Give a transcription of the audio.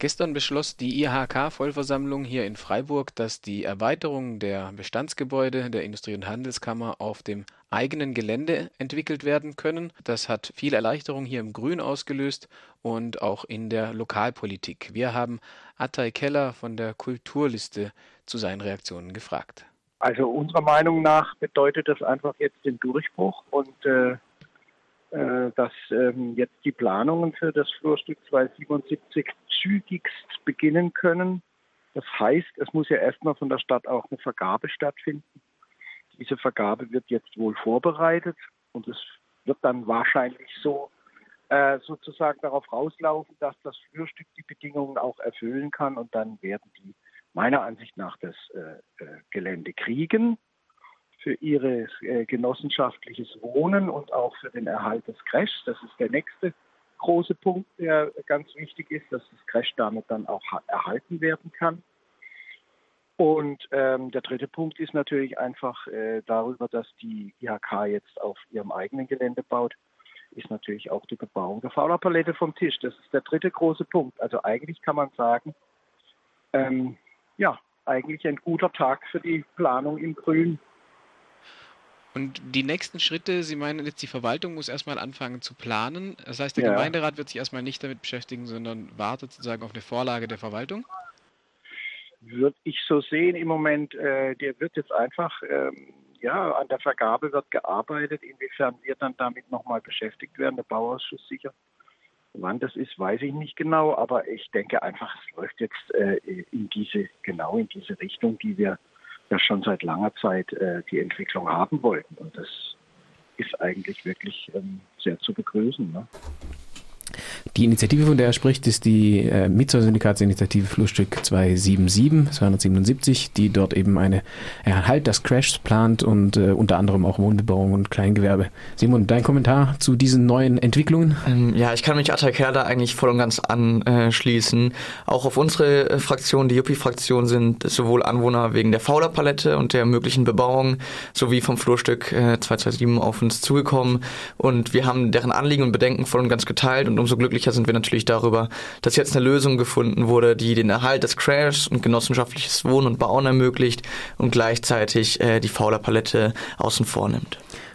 Gestern beschloss die IHK-Vollversammlung hier in Freiburg, dass die Erweiterung der Bestandsgebäude der Industrie- und Handelskammer auf dem eigenen Gelände entwickelt werden können. Das hat viel Erleichterung hier im Grün ausgelöst und auch in der Lokalpolitik. Wir haben Attai Keller von der Kulturliste zu seinen Reaktionen gefragt. Also unserer Meinung nach bedeutet das einfach jetzt den Durchbruch und äh, äh, dass ähm, jetzt die Planungen für das Flurstück 277 zügigst beginnen können. Das heißt, es muss ja erstmal von der Stadt auch eine Vergabe stattfinden. Diese Vergabe wird jetzt wohl vorbereitet und es wird dann wahrscheinlich so äh, sozusagen darauf rauslaufen, dass das Flurstück die Bedingungen auch erfüllen kann und dann werden die meiner Ansicht nach das äh, äh Gelände kriegen für ihr äh, genossenschaftliches Wohnen und auch für den Erhalt des Crashs. Das ist der nächste große Punkt, der ganz wichtig ist, dass das Crash damit dann auch erhalten werden kann. Und ähm, der dritte Punkt ist natürlich einfach äh, darüber, dass die IHK jetzt auf ihrem eigenen Gelände baut, ist natürlich auch die Bebauung der Faulerpalette vom Tisch. Das ist der dritte große Punkt. Also eigentlich kann man sagen, ähm, ja, eigentlich ein guter Tag für die Planung im Grün. Und die nächsten Schritte, Sie meinen jetzt, die Verwaltung muss erstmal anfangen zu planen. Das heißt, der ja. Gemeinderat wird sich erstmal nicht damit beschäftigen, sondern wartet sozusagen auf eine Vorlage der Verwaltung? Würde ich so sehen im Moment. Äh, der wird jetzt einfach, ähm, ja, an der Vergabe wird gearbeitet. Inwiefern wir dann damit nochmal beschäftigt werden, der Bauausschuss sicher. Wann das ist, weiß ich nicht genau, aber ich denke einfach, es läuft jetzt äh, in diese, genau in diese Richtung, die wir ja schon seit langer Zeit äh, die Entwicklung haben wollten. Und das ist eigentlich wirklich ähm, sehr zu begrüßen. Ne? Die Initiative, von der er spricht, ist die äh, Mitsoll-Syndikatsinitiative Flurstück 277, 277, die dort eben eine Erhalt des Crashs plant und äh, unter anderem auch Wohnbebauung und Kleingewerbe. Simon, dein Kommentar zu diesen neuen Entwicklungen? Ähm, ja, ich kann mich Attacker da eigentlich voll und ganz anschließen. Auch auf unsere äh, Fraktion, die Juppie-Fraktion, sind sowohl Anwohner wegen der Faulerpalette und der möglichen Bebauung sowie vom Flurstück äh, 227 auf uns zugekommen und wir haben deren Anliegen und Bedenken voll und ganz geteilt und umso glücklicher sind wir natürlich darüber, dass jetzt eine Lösung gefunden wurde, die den Erhalt des Crashs und genossenschaftliches Wohnen und Bauen ermöglicht und gleichzeitig äh, die Faulerpalette außen vor nimmt.